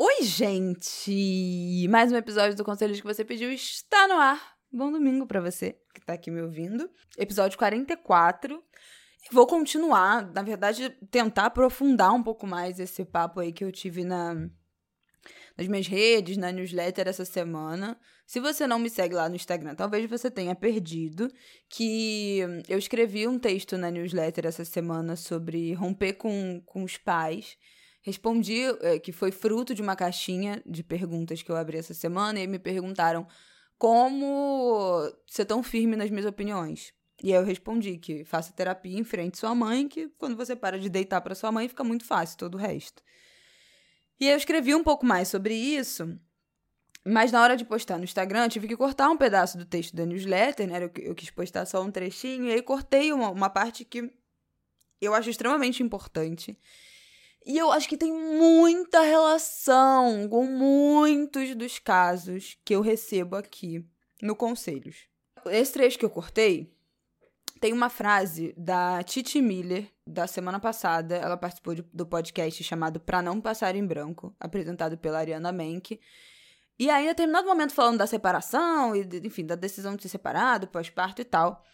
Oi, gente! Mais um episódio do Conselhos que você pediu está no ar. Bom domingo para você que tá aqui me ouvindo. Episódio 44. E vou continuar, na verdade, tentar aprofundar um pouco mais esse papo aí que eu tive na, nas minhas redes, na newsletter essa semana. Se você não me segue lá no Instagram, talvez você tenha perdido que eu escrevi um texto na newsletter essa semana sobre romper com, com os pais. Respondi é, que foi fruto de uma caixinha de perguntas que eu abri essa semana e me perguntaram como ser tão firme nas minhas opiniões. E aí eu respondi que faça terapia em frente à sua mãe, que quando você para de deitar para sua mãe fica muito fácil todo o resto. E eu escrevi um pouco mais sobre isso, mas na hora de postar no Instagram, tive que cortar um pedaço do texto da newsletter, né? Eu, eu quis postar só um trechinho, e aí cortei uma, uma parte que eu acho extremamente importante. E eu acho que tem muita relação com muitos dos casos que eu recebo aqui no Conselhos. Esse trecho que eu cortei tem uma frase da Titi Miller, da semana passada. Ela participou de, do podcast chamado Pra Não Passar em Branco, apresentado pela Ariana Menck. E aí, em determinado momento, falando da separação, e enfim, da decisão de se separar, do pós-parto e tal,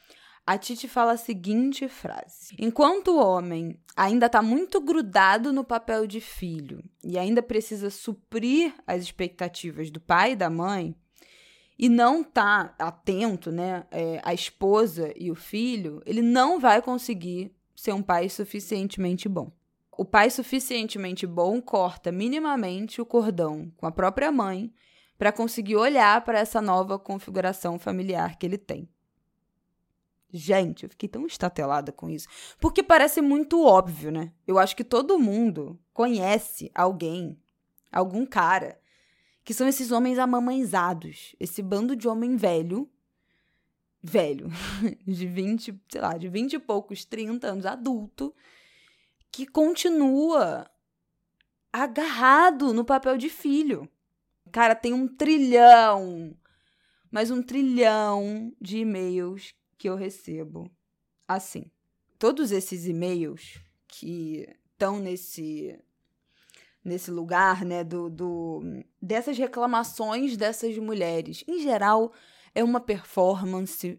a Titi fala a seguinte frase: Enquanto o homem ainda está muito grudado no papel de filho e ainda precisa suprir as expectativas do pai e da mãe, e não tá atento, né, é, a esposa e o filho, ele não vai conseguir ser um pai suficientemente bom. O pai suficientemente bom corta minimamente o cordão com a própria mãe para conseguir olhar para essa nova configuração familiar que ele tem. Gente, eu fiquei tão estatelada com isso. Porque parece muito óbvio, né? Eu acho que todo mundo conhece alguém, algum cara que são esses homens amamãezados, esse bando de homem velho, velho, de 20, sei lá, de 20 e poucos, 30 anos, adulto, que continua agarrado no papel de filho. Cara, tem um trilhão, mas um trilhão de e-mails que eu recebo assim. Todos esses e-mails que estão nesse nesse lugar, né, do, do dessas reclamações dessas mulheres. Em geral, é uma performance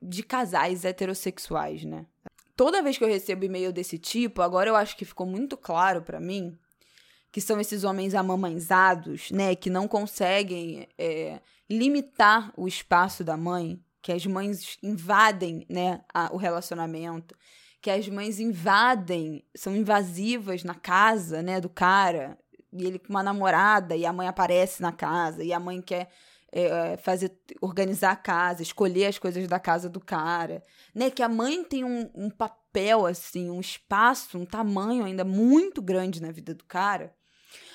de casais heterossexuais, né? Toda vez que eu recebo e-mail desse tipo, agora eu acho que ficou muito claro para mim que são esses homens amamãezados, né, que não conseguem é, limitar o espaço da mãe, que as mães invadem, né, a, o relacionamento, que as mães invadem, são invasivas na casa, né, do cara, e ele com uma namorada, e a mãe aparece na casa, e a mãe quer é, fazer, organizar a casa, escolher as coisas da casa do cara, né, que a mãe tem um, um papel, assim, um espaço, um tamanho ainda muito grande na vida do cara,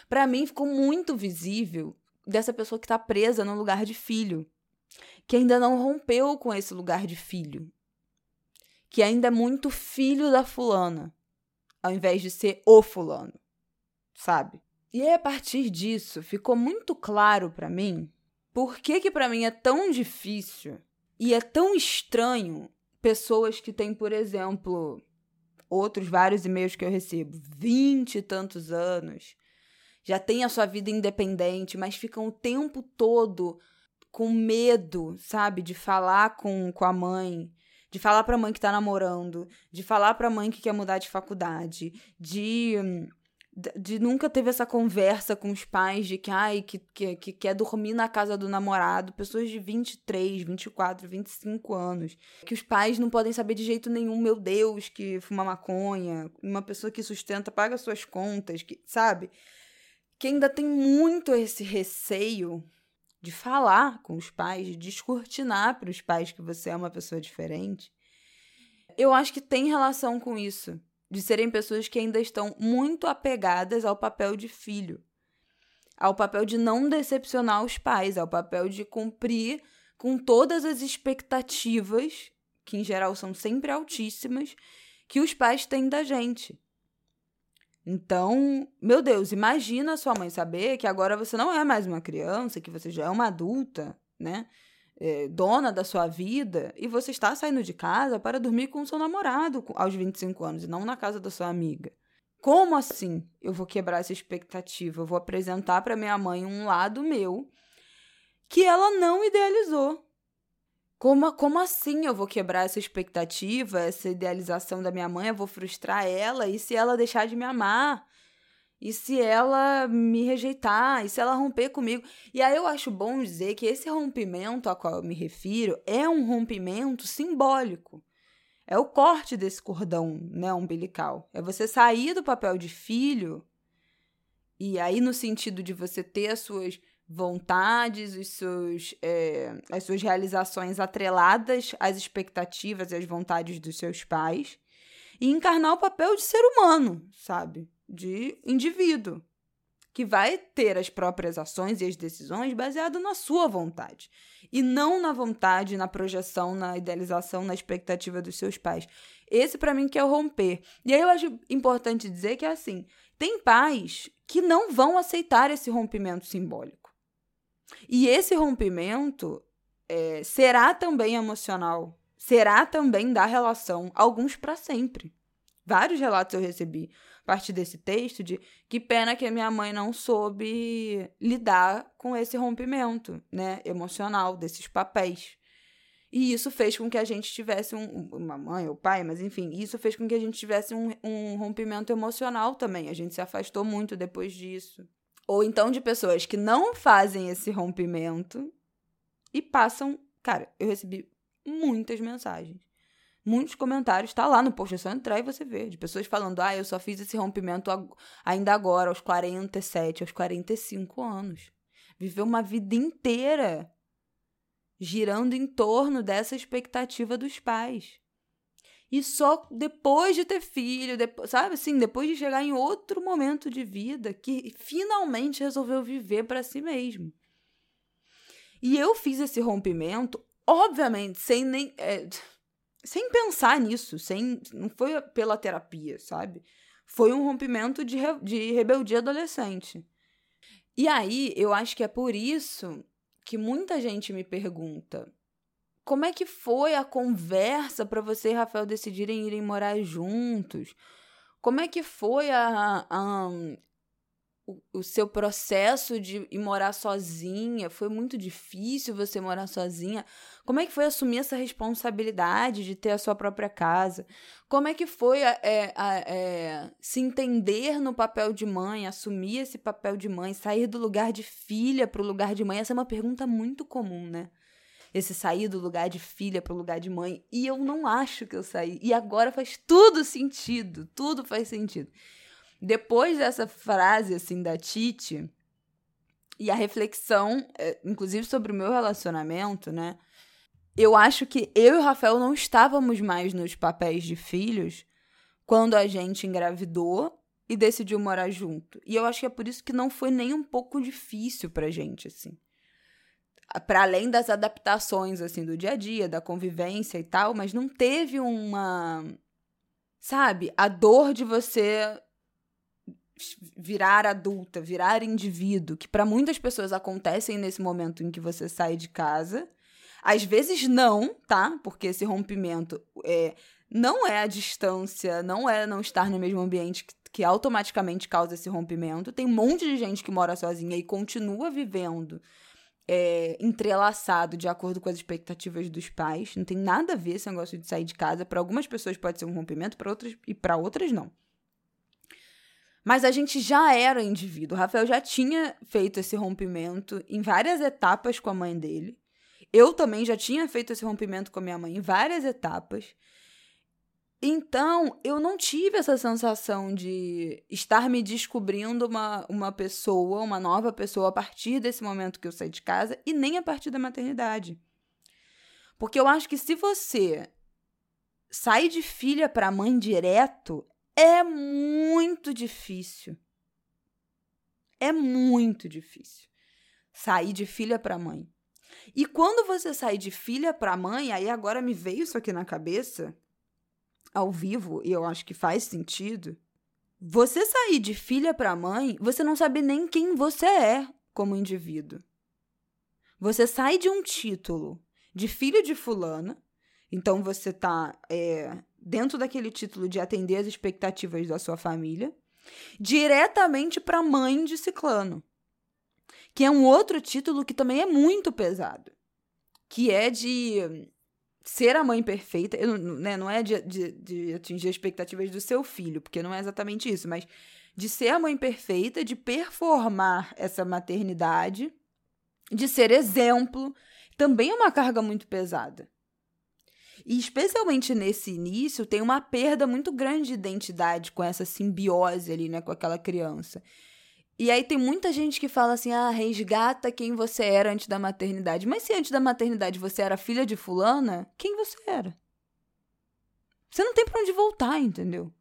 para mim ficou muito visível dessa pessoa que tá presa no lugar de filho, que ainda não rompeu com esse lugar de filho, que ainda é muito filho da fulana, ao invés de ser o fulano, sabe? E aí, a partir disso, ficou muito claro para mim por que que para mim é tão difícil e é tão estranho pessoas que têm, por exemplo, outros vários e-mails que eu recebo, vinte e tantos anos, já têm a sua vida independente, mas ficam o tempo todo com medo, sabe, de falar com, com a mãe, de falar pra mãe que tá namorando, de falar pra mãe que quer mudar de faculdade, de de nunca teve essa conversa com os pais de que, ai, que, que, que quer dormir na casa do namorado, pessoas de 23, 24, 25 anos, que os pais não podem saber de jeito nenhum, meu Deus, que fuma maconha, uma pessoa que sustenta, paga suas contas, que, sabe? Que ainda tem muito esse receio de falar com os pais, de descortinar para os pais que você é uma pessoa diferente, eu acho que tem relação com isso. de serem pessoas que ainda estão muito apegadas ao papel de filho, ao papel de não decepcionar os pais, ao papel de cumprir com todas as expectativas, que em geral são sempre altíssimas, que os pais têm da gente. Então, meu Deus, imagina sua mãe saber que agora você não é mais uma criança, que você já é uma adulta, né? É, dona da sua vida, e você está saindo de casa para dormir com o seu namorado aos 25 anos e não na casa da sua amiga. Como assim eu vou quebrar essa expectativa? Eu vou apresentar para minha mãe um lado meu que ela não idealizou. Como, como assim eu vou quebrar essa expectativa, essa idealização da minha mãe? Eu vou frustrar ela? E se ela deixar de me amar? E se ela me rejeitar? E se ela romper comigo? E aí eu acho bom dizer que esse rompimento a qual eu me refiro é um rompimento simbólico. É o corte desse cordão né, umbilical. É você sair do papel de filho, e aí no sentido de você ter as suas vontades, os seus, é, as suas realizações atreladas às expectativas e às vontades dos seus pais, e encarnar o papel de ser humano, sabe? De indivíduo, que vai ter as próprias ações e as decisões baseado na sua vontade, e não na vontade, na projeção, na idealização, na expectativa dos seus pais. Esse para mim que é o romper. E aí eu acho importante dizer que é assim, tem pais que não vão aceitar esse rompimento simbólico. E esse rompimento é, será também emocional, será também da relação, alguns para sempre. Vários relatos eu recebi a partir desse texto de que pena que a minha mãe não soube lidar com esse rompimento, né, emocional desses papéis. E isso fez com que a gente tivesse um, uma mãe ou pai, mas enfim, isso fez com que a gente tivesse um, um rompimento emocional também. A gente se afastou muito depois disso. Ou então de pessoas que não fazem esse rompimento e passam. Cara, eu recebi muitas mensagens. Muitos comentários, tá lá no post, é só entrar e você vê, de pessoas falando: ah, eu só fiz esse rompimento ainda agora, aos 47, aos 45 anos. Viveu uma vida inteira girando em torno dessa expectativa dos pais. E só depois de ter filho, depois, sabe assim, depois de chegar em outro momento de vida que finalmente resolveu viver para si mesmo. E eu fiz esse rompimento, obviamente, sem nem é, sem pensar nisso, sem não foi pela terapia, sabe? Foi um rompimento de, re, de rebeldia adolescente. E aí, eu acho que é por isso que muita gente me pergunta: como é que foi a conversa para você e Rafael decidirem irem morar juntos? Como é que foi a, a, o, o, seu processo de ir morar sozinha? Foi muito difícil você morar sozinha? Como é que foi assumir essa responsabilidade de ter a sua própria casa? Como é que foi é, é, se entender no papel de mãe, assumir esse papel de mãe, sair do lugar de filha para o lugar de mãe? Essa é uma pergunta muito comum, né? Esse sair do lugar de filha para o lugar de mãe. E eu não acho que eu saí. E agora faz tudo sentido. Tudo faz sentido. Depois dessa frase, assim, da Titi, e a reflexão, é, inclusive sobre o meu relacionamento, né? Eu acho que eu e o Rafael não estávamos mais nos papéis de filhos quando a gente engravidou e decidiu morar junto. E eu acho que é por isso que não foi nem um pouco difícil pra gente, assim para além das adaptações assim do dia a dia, da convivência e tal, mas não teve uma sabe, a dor de você virar adulta, virar indivíduo, que para muitas pessoas acontecem nesse momento em que você sai de casa. Às vezes não, tá? Porque esse rompimento é, não é a distância, não é não estar no mesmo ambiente que, que automaticamente causa esse rompimento. Tem um monte de gente que mora sozinha e continua vivendo é, entrelaçado de acordo com as expectativas dos pais. Não tem nada a ver esse negócio de sair de casa. Para algumas pessoas pode ser um rompimento, para outras e para outras não. Mas a gente já era indivíduo. O Rafael já tinha feito esse rompimento em várias etapas com a mãe dele. Eu também já tinha feito esse rompimento com a minha mãe em várias etapas. Então, eu não tive essa sensação de estar me descobrindo uma, uma pessoa, uma nova pessoa, a partir desse momento que eu saí de casa e nem a partir da maternidade. Porque eu acho que se você sai de filha para mãe direto, é muito difícil. É muito difícil sair de filha para mãe. E quando você sai de filha para mãe, aí agora me veio isso aqui na cabeça, ao vivo, e eu acho que faz sentido. Você sair de filha para mãe, você não sabe nem quem você é como indivíduo. Você sai de um título de filho de fulana, então você tá é, dentro daquele título de atender as expectativas da sua família, diretamente para mãe de ciclano que é um outro título que também é muito pesado, que é de ser a mãe perfeita, né, não é de, de, de atingir as expectativas do seu filho, porque não é exatamente isso, mas de ser a mãe perfeita, de performar essa maternidade, de ser exemplo, também é uma carga muito pesada. E especialmente nesse início, tem uma perda muito grande de identidade com essa simbiose ali, né, com aquela criança. E aí tem muita gente que fala assim: ah, resgata quem você era antes da maternidade. Mas se antes da maternidade você era filha de fulana, quem você era? Você não tem para onde voltar, entendeu?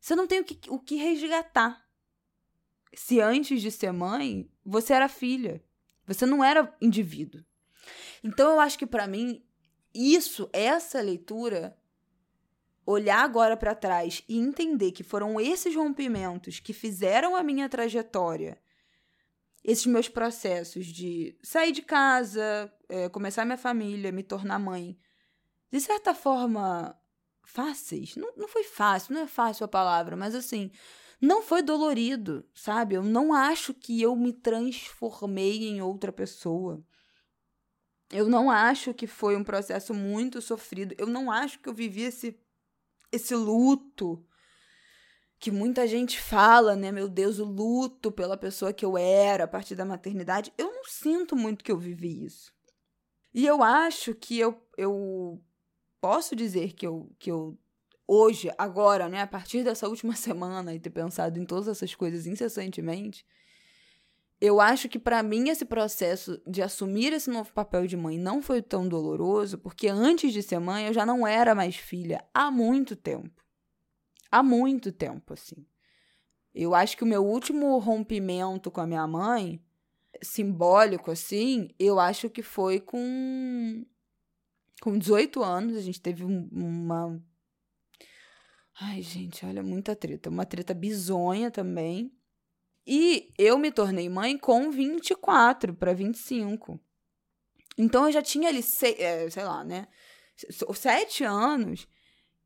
Você não tem o que, o que resgatar. Se antes de ser mãe, você era filha. Você não era indivíduo. Então eu acho que para mim, isso, essa leitura olhar agora para trás e entender que foram esses rompimentos que fizeram a minha trajetória, esses meus processos de sair de casa, é, começar minha família, me tornar mãe, de certa forma fáceis. Não, não foi fácil, não é fácil a palavra, mas assim, não foi dolorido, sabe? Eu não acho que eu me transformei em outra pessoa. Eu não acho que foi um processo muito sofrido. Eu não acho que eu vivi esse esse luto que muita gente fala, né? Meu Deus, o luto pela pessoa que eu era a partir da maternidade. Eu não sinto muito que eu vivi isso. E eu acho que eu, eu posso dizer que eu, que eu hoje, agora, né, a partir dessa última semana e ter pensado em todas essas coisas incessantemente, eu acho que para mim esse processo de assumir esse novo papel de mãe não foi tão doloroso, porque antes de ser mãe eu já não era mais filha há muito tempo. Há muito tempo, assim. Eu acho que o meu último rompimento com a minha mãe, simbólico assim, eu acho que foi com com 18 anos, a gente teve uma Ai, gente, olha, muita treta, uma treta bizonha também. E eu me tornei mãe com 24 para 25. Então eu já tinha ali, sei, é, sei lá, né? Sete anos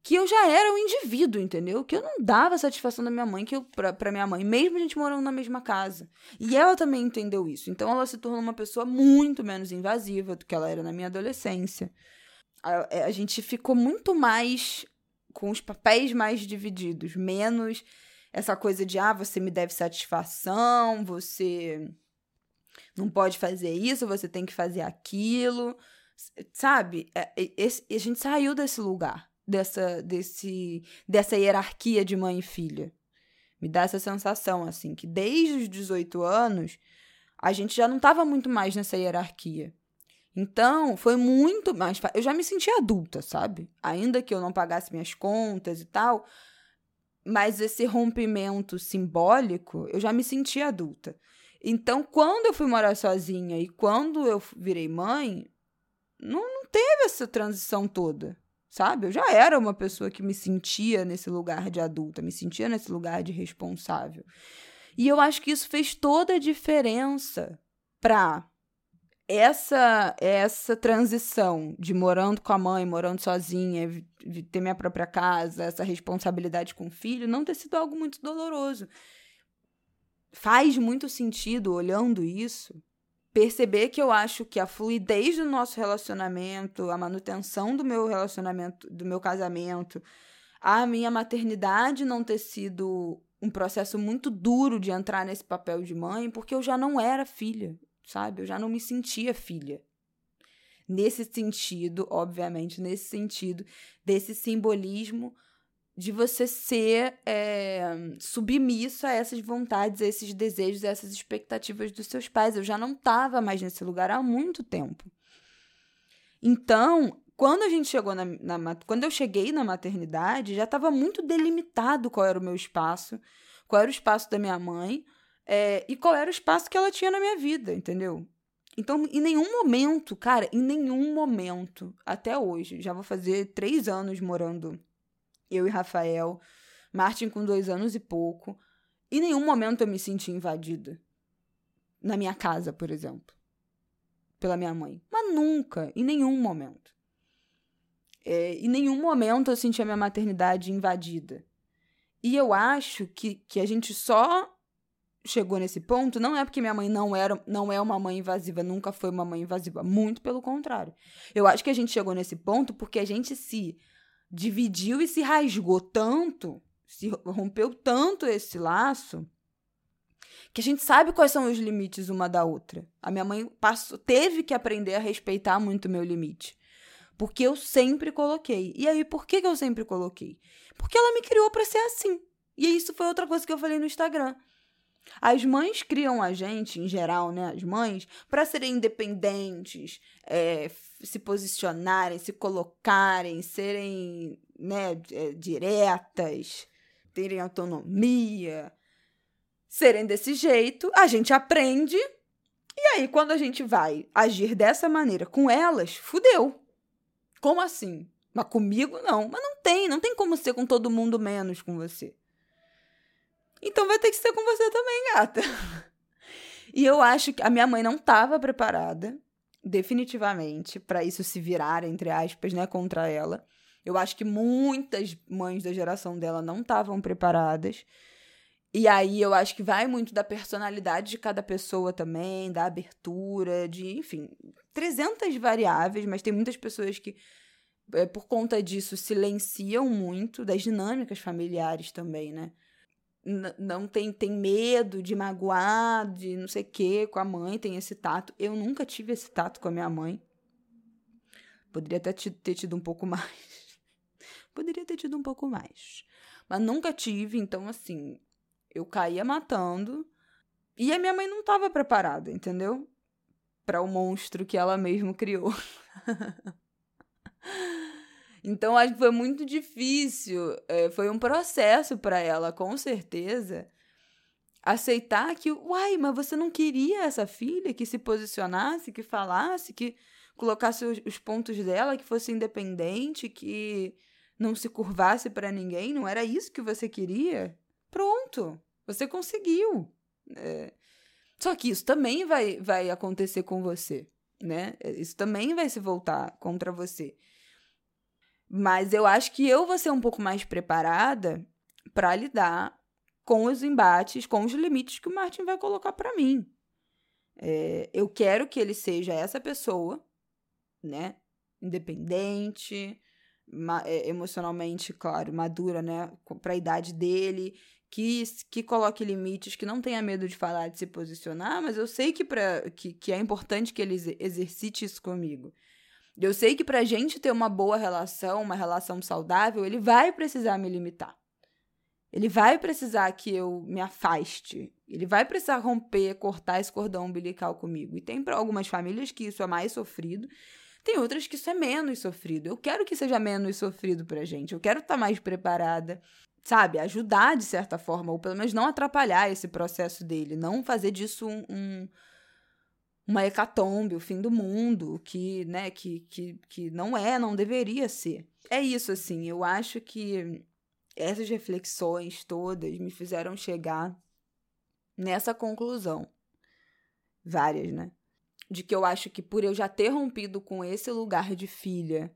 que eu já era um indivíduo, entendeu? Que eu não dava satisfação da minha mãe que eu, pra, pra minha mãe, mesmo a gente morando na mesma casa. E ela também entendeu isso. Então ela se tornou uma pessoa muito menos invasiva do que ela era na minha adolescência. A, é, a gente ficou muito mais com os papéis mais divididos, menos essa coisa de, ah, você me deve satisfação, você não pode fazer isso, você tem que fazer aquilo. Sabe? É, esse, a gente saiu desse lugar, dessa, desse, dessa hierarquia de mãe e filha. Me dá essa sensação, assim, que desde os 18 anos a gente já não estava muito mais nessa hierarquia. Então, foi muito mais. Eu já me sentia adulta, sabe? Ainda que eu não pagasse minhas contas e tal, mas esse rompimento simbólico, eu já me senti adulta. Então, quando eu fui morar sozinha e quando eu virei mãe, não, não teve essa transição toda, sabe? Eu já era uma pessoa que me sentia nesse lugar de adulta, me sentia nesse lugar de responsável. E eu acho que isso fez toda a diferença para essa essa transição de morando com a mãe, morando sozinha, ter minha própria casa, essa responsabilidade com o filho, não ter sido algo muito doloroso. Faz muito sentido, olhando isso, perceber que eu acho que a fluidez do nosso relacionamento, a manutenção do meu relacionamento, do meu casamento, a minha maternidade não ter sido um processo muito duro de entrar nesse papel de mãe, porque eu já não era filha sabe? Eu já não me sentia filha. Nesse sentido, obviamente, nesse sentido, desse simbolismo de você ser é, submisso a essas vontades, a esses desejos, a essas expectativas dos seus pais. Eu já não estava mais nesse lugar há muito tempo. Então, quando a gente chegou na, na quando eu cheguei na maternidade, já estava muito delimitado qual era o meu espaço, qual era o espaço da minha mãe é, e qual era o espaço que ela tinha na minha vida, entendeu? Então, em nenhum momento, cara, em nenhum momento, até hoje, já vou fazer três anos morando eu e Rafael, Martin com dois anos e pouco, em nenhum momento eu me senti invadida. Na minha casa, por exemplo. Pela minha mãe. Mas nunca, em nenhum momento. É, em nenhum momento eu senti a minha maternidade invadida. E eu acho que, que a gente só chegou nesse ponto não é porque minha mãe não era não é uma mãe invasiva, nunca foi uma mãe invasiva, muito pelo contrário. Eu acho que a gente chegou nesse ponto porque a gente se dividiu e se rasgou tanto, se rompeu tanto esse laço, que a gente sabe quais são os limites uma da outra. A minha mãe passou, teve que aprender a respeitar muito o meu limite. Porque eu sempre coloquei. E aí, por que, que eu sempre coloquei? Porque ela me criou para ser assim. E isso foi outra coisa que eu falei no Instagram. As mães criam a gente, em geral, né? As mães, para serem independentes, é, se posicionarem, se colocarem, serem né, é, diretas, terem autonomia, serem desse jeito. A gente aprende. E aí, quando a gente vai agir dessa maneira com elas, fudeu. Como assim? Mas comigo não. Mas não tem, não tem como ser com todo mundo menos com você. Então vai ter que ser com você também, gata. E eu acho que a minha mãe não estava preparada, definitivamente, para isso se virar, entre aspas, né, contra ela. Eu acho que muitas mães da geração dela não estavam preparadas. E aí eu acho que vai muito da personalidade de cada pessoa também, da abertura, de, enfim, 300 variáveis, mas tem muitas pessoas que, é, por conta disso, silenciam muito, das dinâmicas familiares também, né? Não tem, tem medo de magoar, de não sei o que, com a mãe, tem esse tato. Eu nunca tive esse tato com a minha mãe. Poderia até ter tido um pouco mais. Poderia ter tido um pouco mais. Mas nunca tive, então assim, eu caía matando. E a minha mãe não estava preparada, entendeu? Para o monstro que ela mesma criou. Então, acho que foi muito difícil. É, foi um processo para ela, com certeza, aceitar que, uai, mas você não queria essa filha que se posicionasse, que falasse, que colocasse os, os pontos dela, que fosse independente, que não se curvasse para ninguém? Não era isso que você queria? Pronto, você conseguiu. É. Só que isso também vai, vai acontecer com você, né? Isso também vai se voltar contra você. Mas eu acho que eu vou ser um pouco mais preparada para lidar com os embates, com os limites que o Martin vai colocar para mim. É, eu quero que ele seja essa pessoa, né? Independente, é, emocionalmente, claro, madura, né? Para a idade dele, que, que coloque limites, que não tenha medo de falar, de se posicionar, mas eu sei que, pra, que, que é importante que ele exercite isso comigo. Eu sei que pra gente ter uma boa relação, uma relação saudável, ele vai precisar me limitar. Ele vai precisar que eu me afaste. Ele vai precisar romper, cortar esse cordão umbilical comigo. E tem para algumas famílias que isso é mais sofrido, tem outras que isso é menos sofrido. Eu quero que seja menos sofrido pra gente. Eu quero estar tá mais preparada, sabe? Ajudar de certa forma, ou pelo menos não atrapalhar esse processo dele, não fazer disso um, um uma hecatombe, o fim do mundo, que, né, que, que, que não é, não deveria ser. É isso, assim, eu acho que essas reflexões todas me fizeram chegar nessa conclusão. Várias, né? De que eu acho que por eu já ter rompido com esse lugar de filha,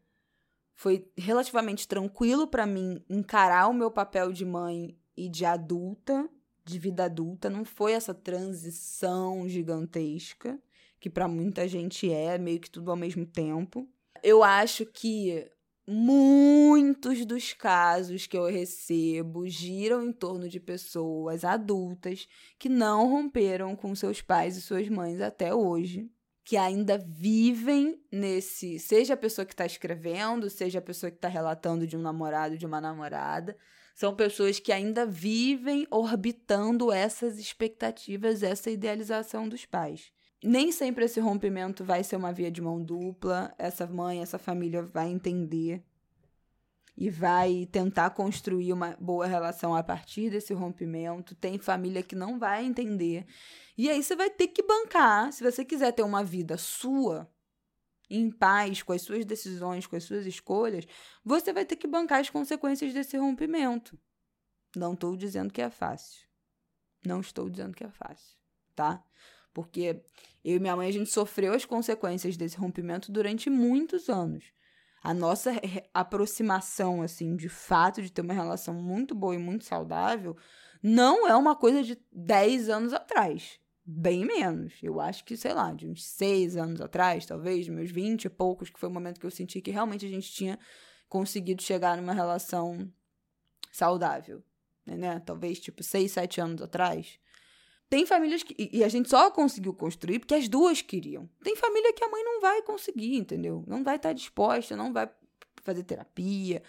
foi relativamente tranquilo para mim encarar o meu papel de mãe e de adulta, de vida adulta, não foi essa transição gigantesca que para muita gente é meio que tudo ao mesmo tempo. Eu acho que muitos dos casos que eu recebo giram em torno de pessoas adultas que não romperam com seus pais e suas mães até hoje, que ainda vivem nesse, seja a pessoa que está escrevendo, seja a pessoa que está relatando de um namorado, de uma namorada, são pessoas que ainda vivem orbitando essas expectativas, essa idealização dos pais. Nem sempre esse rompimento vai ser uma via de mão dupla. Essa mãe, essa família vai entender e vai tentar construir uma boa relação a partir desse rompimento. Tem família que não vai entender. E aí você vai ter que bancar, se você quiser ter uma vida sua, em paz com as suas decisões, com as suas escolhas, você vai ter que bancar as consequências desse rompimento. Não estou dizendo que é fácil. Não estou dizendo que é fácil, tá? Porque eu e minha mãe, a gente sofreu as consequências desse rompimento durante muitos anos. A nossa aproximação, assim, de fato, de ter uma relação muito boa e muito saudável, não é uma coisa de 10 anos atrás. Bem menos. Eu acho que, sei lá, de uns 6 anos atrás, talvez, meus 20 e poucos, que foi o momento que eu senti que realmente a gente tinha conseguido chegar numa relação saudável. Né? Talvez, tipo, 6, 7 anos atrás. Tem famílias que. E a gente só conseguiu construir porque as duas queriam. Tem família que a mãe não vai conseguir, entendeu? Não vai estar disposta, não vai fazer terapia,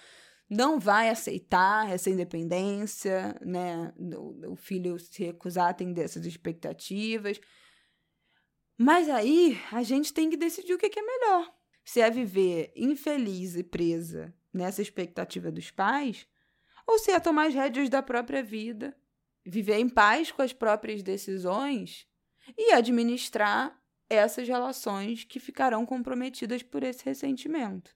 não vai aceitar essa independência, né? O, o filho se recusar a atender essas expectativas. Mas aí a gente tem que decidir o que é melhor. Se é viver infeliz e presa nessa expectativa dos pais, ou se é tomar as rédeas da própria vida viver em paz com as próprias decisões e administrar essas relações que ficarão comprometidas por esse ressentimento.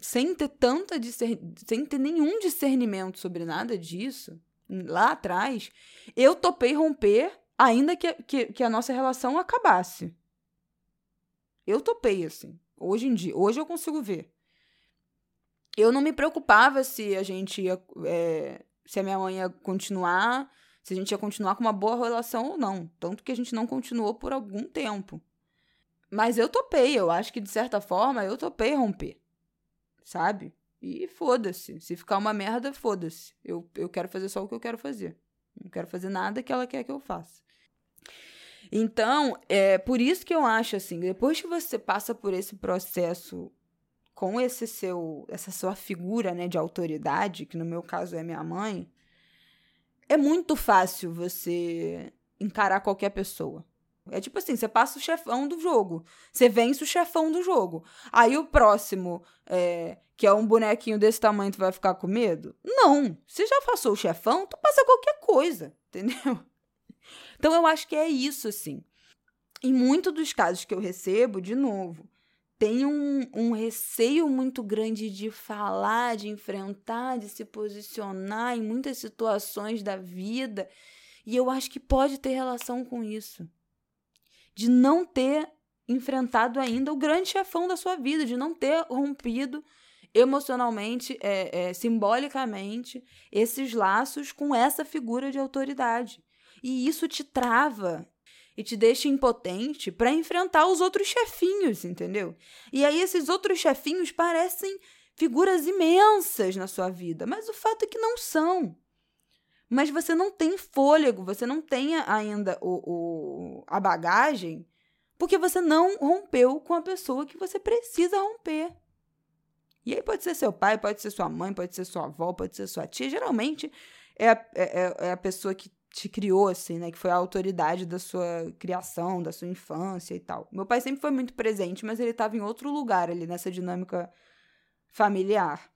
Sem ter tanta sem ter nenhum discernimento sobre nada disso, lá atrás, eu topei romper ainda que, que, que a nossa relação acabasse. Eu topei, assim. Hoje em dia, hoje eu consigo ver. Eu não me preocupava se a gente ia é, se a minha mãe ia continuar, se a gente ia continuar com uma boa relação ou não. Tanto que a gente não continuou por algum tempo. Mas eu topei, eu acho que de certa forma eu topei romper. Sabe? E foda-se. Se ficar uma merda, foda-se. Eu, eu quero fazer só o que eu quero fazer. Não quero fazer nada que ela quer que eu faça. Então, é por isso que eu acho assim, depois que você passa por esse processo com esse seu essa sua figura, né, de autoridade, que no meu caso é minha mãe, é muito fácil você encarar qualquer pessoa. É tipo assim, você passa o chefão do jogo, você vence o chefão do jogo. Aí o próximo, é, que é um bonequinho desse tamanho, tu vai ficar com medo? Não, você já passou o chefão, tu passa qualquer coisa, entendeu? Então eu acho que é isso, assim. Em muitos dos casos que eu recebo, de novo, tem um, um receio muito grande de falar, de enfrentar, de se posicionar em muitas situações da vida. E eu acho que pode ter relação com isso. De não ter enfrentado ainda o grande chefão da sua vida, de não ter rompido emocionalmente, é, é, simbolicamente, esses laços com essa figura de autoridade. E isso te trava, e te deixa impotente para enfrentar os outros chefinhos, entendeu? E aí esses outros chefinhos parecem figuras imensas na sua vida, mas o fato é que não são. Mas você não tem fôlego, você não tem ainda o, o, a bagagem, porque você não rompeu com a pessoa que você precisa romper. E aí pode ser seu pai, pode ser sua mãe, pode ser sua avó, pode ser sua tia. Geralmente é a, é, é, é a pessoa que te criou, assim, né? Que foi a autoridade da sua criação, da sua infância e tal. Meu pai sempre foi muito presente, mas ele estava em outro lugar ali nessa dinâmica familiar.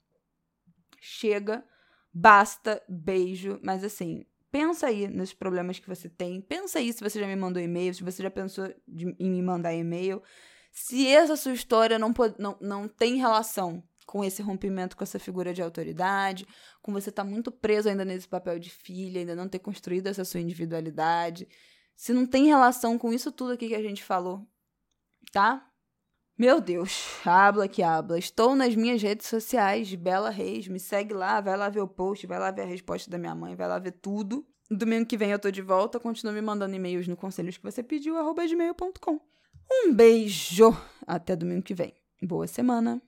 Chega, basta, beijo, mas assim, pensa aí nos problemas que você tem. Pensa aí se você já me mandou e-mail, se você já pensou de, em me mandar e-mail. Se essa sua história não, não, não tem relação com esse rompimento com essa figura de autoridade, com você estar tá muito preso ainda nesse papel de filha, ainda não ter construído essa sua individualidade. Se não tem relação com isso tudo aqui que a gente falou, tá? Meu Deus, habla que habla. Estou nas minhas redes sociais, Bela Reis. Me segue lá, vai lá ver o post, vai lá ver a resposta da minha mãe, vai lá ver tudo. Domingo que vem eu tô de volta. Continua me mandando e-mails no conselhos que você pediu, arroba gmail.com. Um beijo! Até domingo que vem. Boa semana!